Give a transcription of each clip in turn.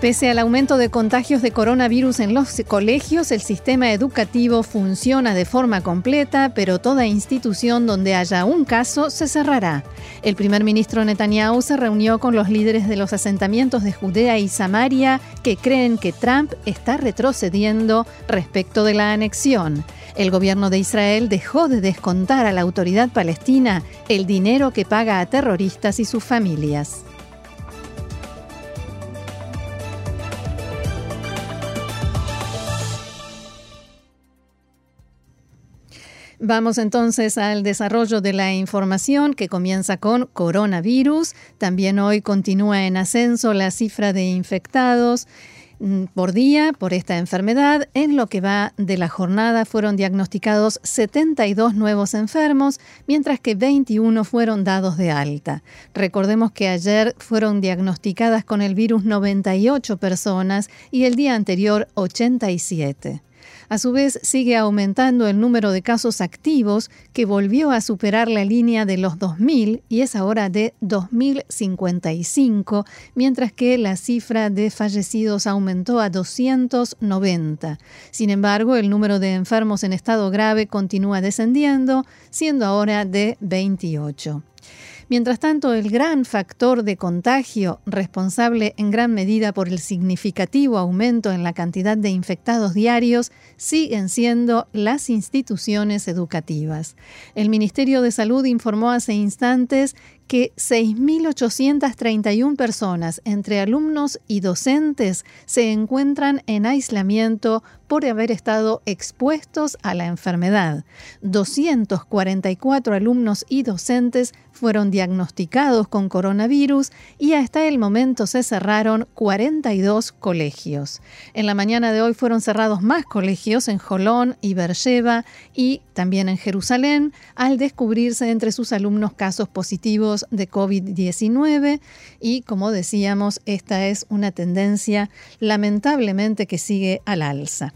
Pese al aumento de contagios de coronavirus en los colegios, el sistema educativo funciona de forma completa, pero toda institución donde haya un caso se cerrará. El primer ministro Netanyahu se reunió con los líderes de los asentamientos de Judea y Samaria que creen que Trump está retrocediendo respecto de la anexión. El gobierno de Israel dejó de descontar a la autoridad palestina el dinero que paga a terroristas y sus familias. Vamos entonces al desarrollo de la información que comienza con coronavirus. También hoy continúa en ascenso la cifra de infectados mm, por día por esta enfermedad. En lo que va de la jornada fueron diagnosticados 72 nuevos enfermos, mientras que 21 fueron dados de alta. Recordemos que ayer fueron diagnosticadas con el virus 98 personas y el día anterior 87. A su vez, sigue aumentando el número de casos activos que volvió a superar la línea de los 2.000 y es ahora de 2.055, mientras que la cifra de fallecidos aumentó a 290. Sin embargo, el número de enfermos en estado grave continúa descendiendo, siendo ahora de 28. Mientras tanto, el gran factor de contagio, responsable en gran medida por el significativo aumento en la cantidad de infectados diarios, siguen siendo las instituciones educativas. El Ministerio de Salud informó hace instantes que 6.831 personas, entre alumnos y docentes, se encuentran en aislamiento por haber estado expuestos a la enfermedad. 244 alumnos y docentes fueron diagnosticados con coronavirus y hasta el momento se cerraron 42 colegios. En la mañana de hoy fueron cerrados más colegios en Jolón y Beersheba y también en Jerusalén al descubrirse entre sus alumnos casos positivos de COVID-19 y como decíamos, esta es una tendencia lamentablemente que sigue al alza.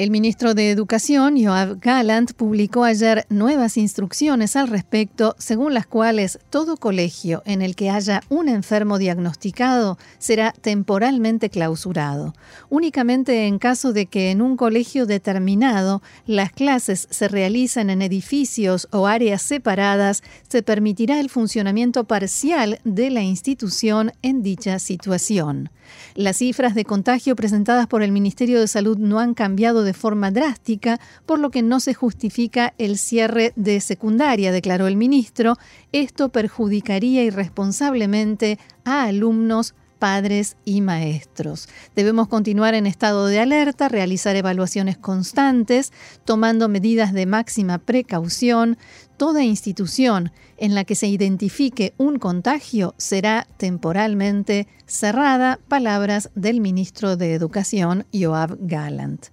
El ministro de Educación, Joab Gallant, publicó ayer nuevas instrucciones al respecto, según las cuales todo colegio en el que haya un enfermo diagnosticado será temporalmente clausurado. Únicamente en caso de que en un colegio determinado las clases se realicen en edificios o áreas separadas, se permitirá el funcionamiento parcial de la institución en dicha situación. Las cifras de contagio presentadas por el Ministerio de Salud no han cambiado de forma drástica, por lo que no se justifica el cierre de secundaria, declaró el ministro. Esto perjudicaría irresponsablemente a alumnos padres y maestros. Debemos continuar en estado de alerta, realizar evaluaciones constantes, tomando medidas de máxima precaución. Toda institución en la que se identifique un contagio será temporalmente cerrada, palabras del ministro de Educación, Joab Gallant.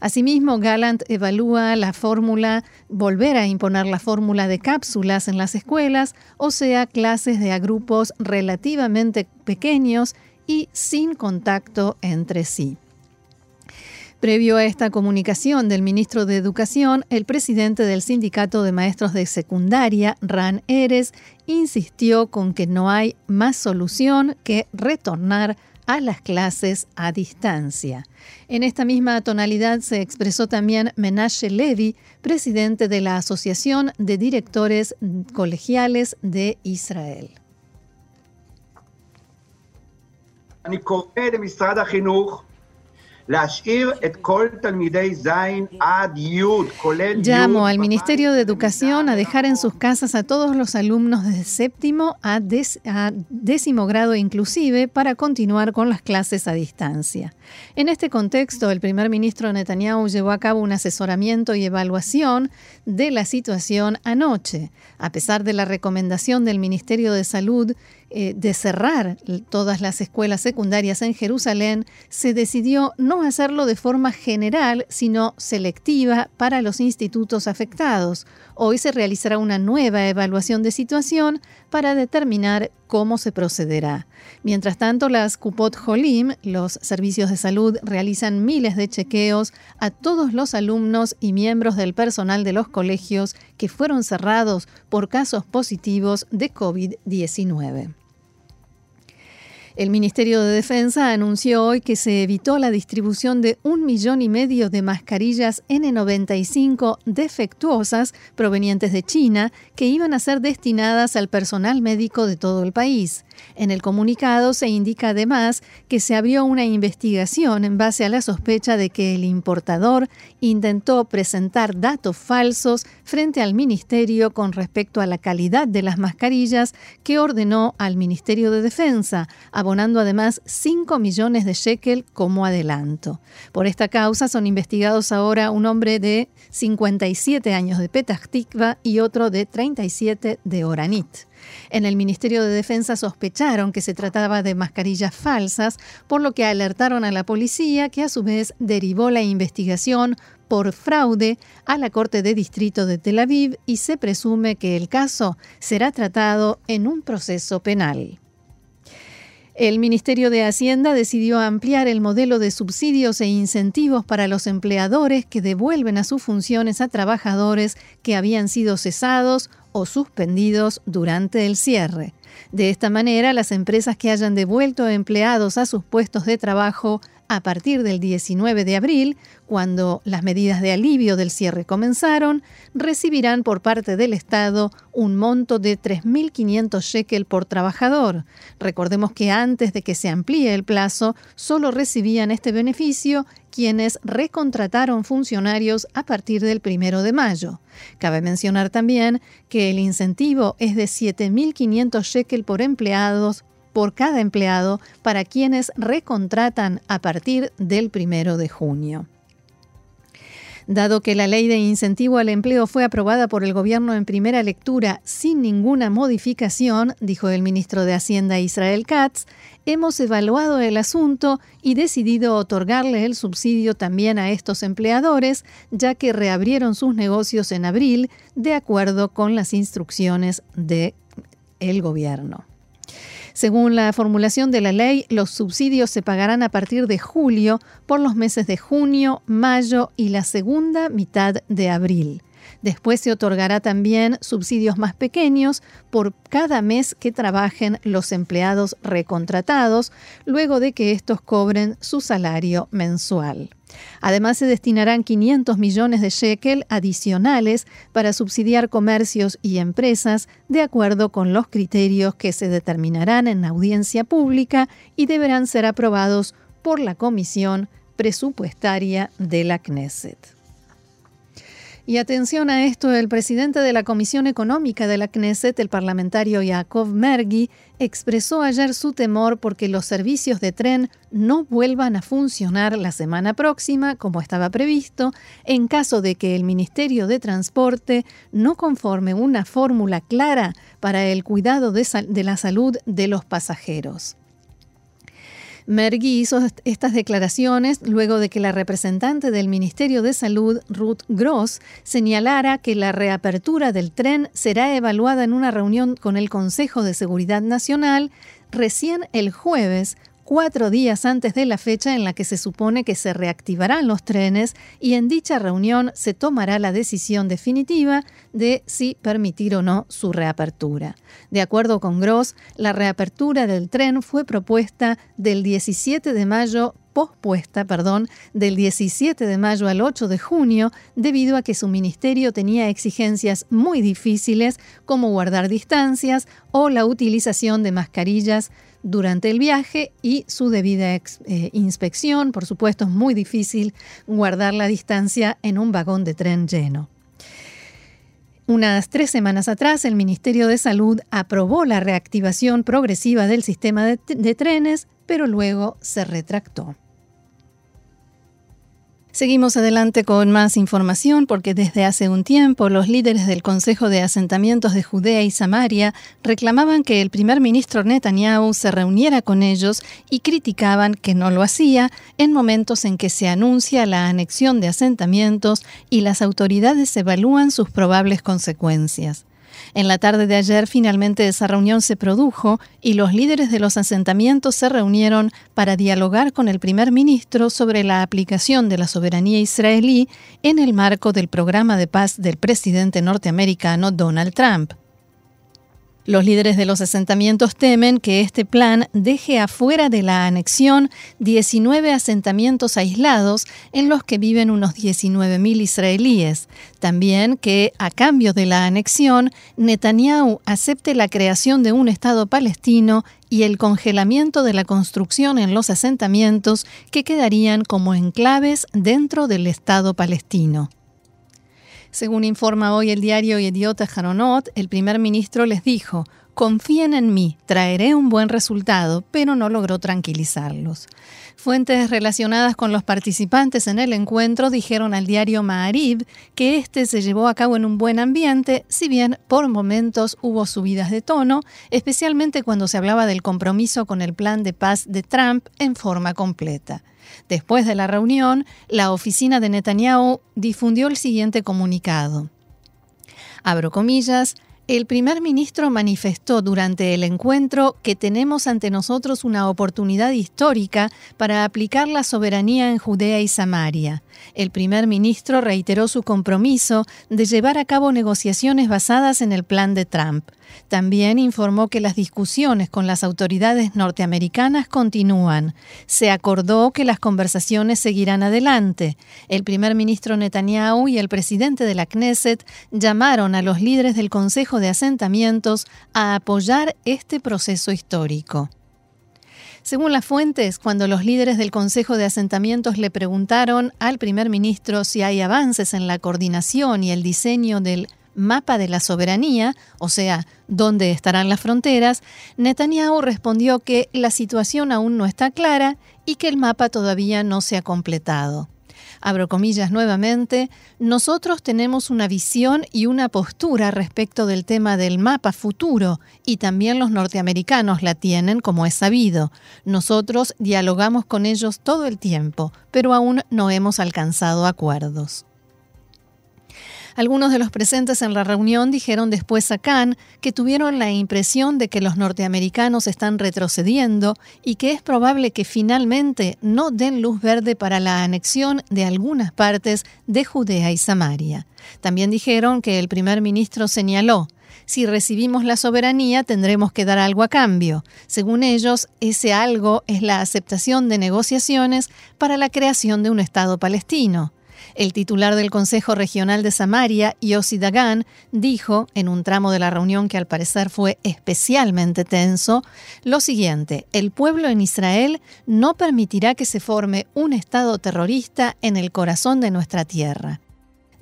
Asimismo, Gallant evalúa la fórmula, volver a imponer la fórmula de cápsulas en las escuelas, o sea, clases de a grupos relativamente pequeños y sin contacto entre sí. Previo a esta comunicación del ministro de Educación, el presidente del Sindicato de Maestros de Secundaria, Ran Eres, insistió con que no hay más solución que retornar a las clases a distancia. En esta misma tonalidad se expresó también Menashe Levy, presidente de la Asociación de Directores Colegiales de Israel. Llamo al Ministerio de Educación a dejar en sus casas a todos los alumnos desde séptimo a, décimo grado inclusive para continuar con las clases a distancia. En este contexto, el primer ministro Netanyahu llevó a cabo un asesoramiento y evaluación de la situación anoche. A pesar de la recomendación del Ministerio de Salud eh, de cerrar todas las escuelas secundarias en Jerusalén, se decidió no hacerlo de forma general, sino selectiva para los institutos afectados. Hoy se realizará una nueva evaluación de situación para determinar cómo se procederá. Mientras tanto, las Kupot Jolim, los servicios de salud, realizan miles de chequeos a todos los alumnos y miembros del personal de los colegios que fueron cerrados por casos positivos de COVID-19. El Ministerio de Defensa anunció hoy que se evitó la distribución de un millón y medio de mascarillas N95 defectuosas provenientes de China que iban a ser destinadas al personal médico de todo el país. En el comunicado se indica además que se abrió una investigación en base a la sospecha de que el importador intentó presentar datos falsos frente al Ministerio con respecto a la calidad de las mascarillas que ordenó al Ministerio de Defensa, abonando además 5 millones de shekel como adelanto. Por esta causa son investigados ahora un hombre de 57 años de Petah Tikva y otro de 37 de Oranit. En el Ministerio de Defensa sospecharon que se trataba de mascarillas falsas, por lo que alertaron a la policía, que a su vez derivó la investigación por fraude a la Corte de Distrito de Tel Aviv y se presume que el caso será tratado en un proceso penal. El Ministerio de Hacienda decidió ampliar el modelo de subsidios e incentivos para los empleadores que devuelven a sus funciones a trabajadores que habían sido cesados o suspendidos durante el cierre. De esta manera, las empresas que hayan devuelto empleados a sus puestos de trabajo a partir del 19 de abril, cuando las medidas de alivio del cierre comenzaron, recibirán por parte del Estado un monto de 3.500 shekel por trabajador. Recordemos que antes de que se amplíe el plazo, solo recibían este beneficio quienes recontrataron funcionarios a partir del 1 de mayo. Cabe mencionar también que el incentivo es de 7.500 shekel por empleados por cada empleado para quienes recontratan a partir del primero de junio. Dado que la ley de incentivo al empleo fue aprobada por el gobierno en primera lectura sin ninguna modificación, dijo el ministro de Hacienda Israel Katz, hemos evaluado el asunto y decidido otorgarle el subsidio también a estos empleadores, ya que reabrieron sus negocios en abril de acuerdo con las instrucciones del el gobierno. Según la formulación de la ley, los subsidios se pagarán a partir de julio por los meses de junio, mayo y la segunda mitad de abril. Después se otorgará también subsidios más pequeños por cada mes que trabajen los empleados recontratados, luego de que estos cobren su salario mensual. Además, se destinarán 500 millones de shekel adicionales para subsidiar comercios y empresas de acuerdo con los criterios que se determinarán en audiencia pública y deberán ser aprobados por la Comisión Presupuestaria de la Knesset. Y atención a esto, el presidente de la Comisión Económica de la Knesset, el parlamentario Yaakov Mergi, expresó ayer su temor porque los servicios de tren no vuelvan a funcionar la semana próxima, como estaba previsto, en caso de que el Ministerio de Transporte no conforme una fórmula clara para el cuidado de, de la salud de los pasajeros. Mergui hizo estas declaraciones luego de que la representante del Ministerio de Salud, Ruth Gross, señalara que la reapertura del tren será evaluada en una reunión con el Consejo de Seguridad Nacional recién el jueves cuatro días antes de la fecha en la que se supone que se reactivarán los trenes y en dicha reunión se tomará la decisión definitiva de si permitir o no su reapertura. De acuerdo con Gross, la reapertura del tren fue propuesta del 17 de mayo pospuesta, perdón, del 17 de mayo al 8 de junio debido a que su ministerio tenía exigencias muy difíciles como guardar distancias o la utilización de mascarillas durante el viaje y su debida eh, inspección. Por supuesto, es muy difícil guardar la distancia en un vagón de tren lleno. Unas tres semanas atrás, el Ministerio de Salud aprobó la reactivación progresiva del sistema de trenes, pero luego se retractó. Seguimos adelante con más información porque desde hace un tiempo los líderes del Consejo de Asentamientos de Judea y Samaria reclamaban que el primer ministro Netanyahu se reuniera con ellos y criticaban que no lo hacía en momentos en que se anuncia la anexión de asentamientos y las autoridades evalúan sus probables consecuencias. En la tarde de ayer finalmente esa reunión se produjo y los líderes de los asentamientos se reunieron para dialogar con el primer ministro sobre la aplicación de la soberanía israelí en el marco del programa de paz del presidente norteamericano Donald Trump. Los líderes de los asentamientos temen que este plan deje afuera de la anexión 19 asentamientos aislados en los que viven unos 19.000 israelíes. También que, a cambio de la anexión, Netanyahu acepte la creación de un Estado palestino y el congelamiento de la construcción en los asentamientos que quedarían como enclaves dentro del Estado palestino. Según informa hoy el diario Idiota Haronot, el primer ministro les dijo, confíen en mí, traeré un buen resultado, pero no logró tranquilizarlos. Fuentes relacionadas con los participantes en el encuentro dijeron al diario Maarib que este se llevó a cabo en un buen ambiente, si bien por momentos hubo subidas de tono, especialmente cuando se hablaba del compromiso con el plan de paz de Trump en forma completa. Después de la reunión, la oficina de Netanyahu difundió el siguiente comunicado. Abro comillas, el primer ministro manifestó durante el encuentro que tenemos ante nosotros una oportunidad histórica para aplicar la soberanía en Judea y Samaria. El primer ministro reiteró su compromiso de llevar a cabo negociaciones basadas en el plan de Trump. También informó que las discusiones con las autoridades norteamericanas continúan. Se acordó que las conversaciones seguirán adelante. El primer ministro Netanyahu y el presidente de la Knesset llamaron a los líderes del Consejo de Asentamientos a apoyar este proceso histórico. Según las fuentes, cuando los líderes del Consejo de Asentamientos le preguntaron al primer ministro si hay avances en la coordinación y el diseño del mapa de la soberanía, o sea, dónde estarán las fronteras, Netanyahu respondió que la situación aún no está clara y que el mapa todavía no se ha completado. Abro comillas nuevamente, nosotros tenemos una visión y una postura respecto del tema del mapa futuro y también los norteamericanos la tienen, como es sabido. Nosotros dialogamos con ellos todo el tiempo, pero aún no hemos alcanzado acuerdos. Algunos de los presentes en la reunión dijeron después a Khan que tuvieron la impresión de que los norteamericanos están retrocediendo y que es probable que finalmente no den luz verde para la anexión de algunas partes de Judea y Samaria. También dijeron que el primer ministro señaló si recibimos la soberanía tendremos que dar algo a cambio. Según ellos, ese algo es la aceptación de negociaciones para la creación de un Estado palestino. El titular del Consejo Regional de Samaria, Yossi Dagan, dijo, en un tramo de la reunión que al parecer fue especialmente tenso, lo siguiente, el pueblo en Israel no permitirá que se forme un Estado terrorista en el corazón de nuestra tierra.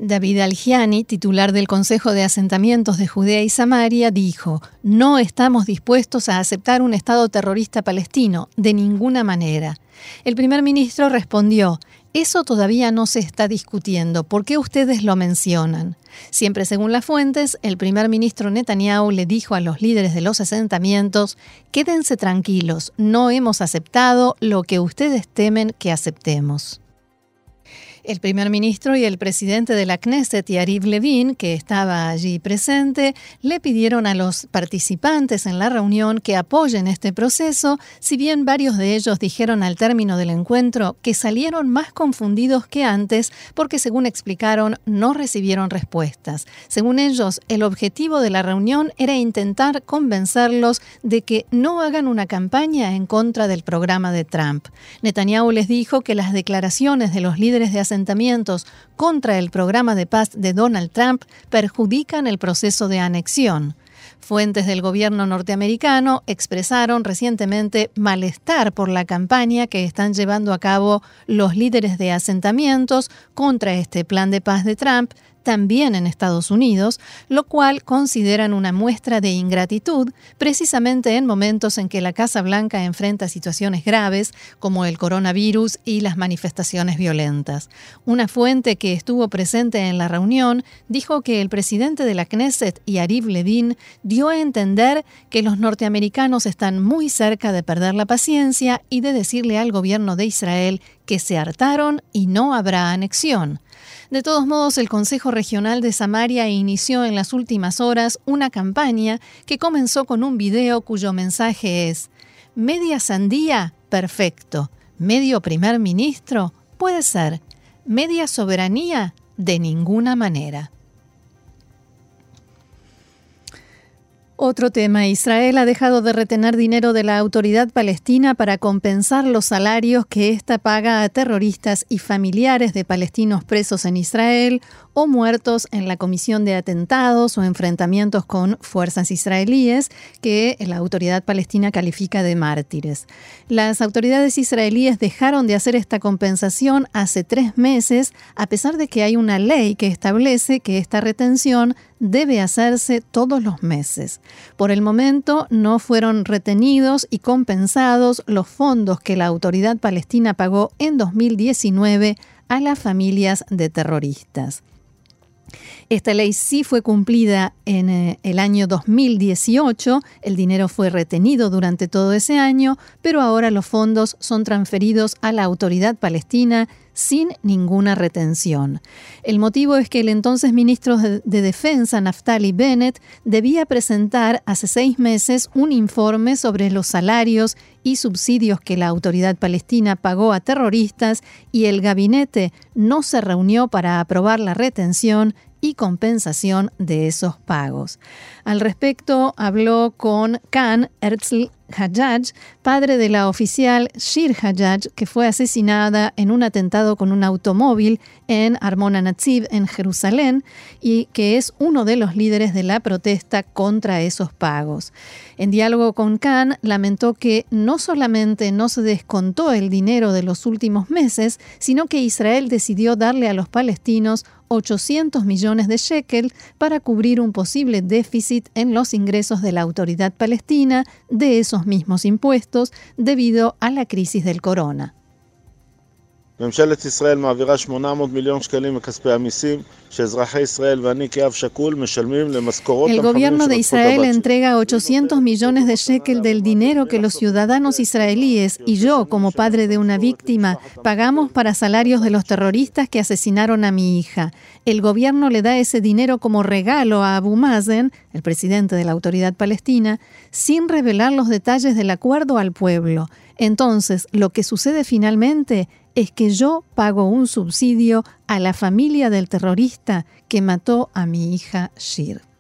David Algiani, titular del Consejo de Asentamientos de Judea y Samaria, dijo, no estamos dispuestos a aceptar un Estado terrorista palestino, de ninguna manera. El primer ministro respondió, eso todavía no se está discutiendo. ¿Por qué ustedes lo mencionan? Siempre según las fuentes, el primer ministro Netanyahu le dijo a los líderes de los asentamientos, quédense tranquilos, no hemos aceptado lo que ustedes temen que aceptemos. El primer ministro y el presidente de la Knesset, Yariv Levin, que estaba allí presente, le pidieron a los participantes en la reunión que apoyen este proceso, si bien varios de ellos dijeron al término del encuentro que salieron más confundidos que antes porque, según explicaron, no recibieron respuestas. Según ellos, el objetivo de la reunión era intentar convencerlos de que no hagan una campaña en contra del programa de Trump. Netanyahu les dijo que las declaraciones de los líderes de asentamientos contra el programa de paz de Donald Trump perjudican el proceso de anexión. Fuentes del gobierno norteamericano expresaron recientemente malestar por la campaña que están llevando a cabo los líderes de asentamientos contra este plan de paz de Trump, también en Estados Unidos, lo cual consideran una muestra de ingratitud precisamente en momentos en que la Casa Blanca enfrenta situaciones graves como el coronavirus y las manifestaciones violentas. Una fuente que estuvo presente en la reunión dijo que el presidente de la Knesset, Yariv Levin, dio a entender que los norteamericanos están muy cerca de perder la paciencia y de decirle al gobierno de Israel que se hartaron y no habrá anexión. De todos modos, el Consejo Regional de Samaria inició en las últimas horas una campaña que comenzó con un video cuyo mensaje es Media sandía, perfecto. Medio primer ministro, puede ser. Media soberanía, de ninguna manera. Otro tema, Israel ha dejado de retener dinero de la autoridad palestina para compensar los salarios que ésta paga a terroristas y familiares de palestinos presos en Israel o muertos en la comisión de atentados o enfrentamientos con fuerzas israelíes que la autoridad palestina califica de mártires. Las autoridades israelíes dejaron de hacer esta compensación hace tres meses, a pesar de que hay una ley que establece que esta retención debe hacerse todos los meses. Por el momento no fueron retenidos y compensados los fondos que la autoridad palestina pagó en 2019 a las familias de terroristas. Esta ley sí fue cumplida en eh, el año 2018, el dinero fue retenido durante todo ese año, pero ahora los fondos son transferidos a la autoridad palestina sin ninguna retención. El motivo es que el entonces ministro de, Defensa, Naftali Bennett, debía presentar hace seis meses un informe sobre los salarios y subsidios que la autoridad palestina pagó a terroristas y el gabinete no se reunió para aprobar la retención y compensación de esos pagos. Al respecto, habló con Khan Herzl Hajjaj, padre de la oficial Shir Hajjaj, que fue asesinada en un atentado con un automóvil en Armona Naziv, en Jerusalén, y que es uno de los líderes de la protesta contra esos pagos. En diálogo con Khan, lamentó que no solamente no se descontó el dinero de los últimos meses, sino que Israel decidió darle a los palestinos 800 millones de shekel para cubrir un posible déficit en los ingresos de la autoridad palestina de esos mismos impuestos debido a la crisis del corona. El gobierno de Israel entrega 800 millones de shekel del dinero que los ciudadanos israelíes y yo, como padre de una víctima, pagamos para salarios de los terroristas que asesinaron a mi hija. El gobierno le da ese dinero como regalo a Abu Mazen, el presidente de la autoridad palestina, sin revelar los detalles del acuerdo al pueblo. Entonces, lo que sucede finalmente es que yo pago un subsidio a la familia del terrorista que mató a mi hija Shir.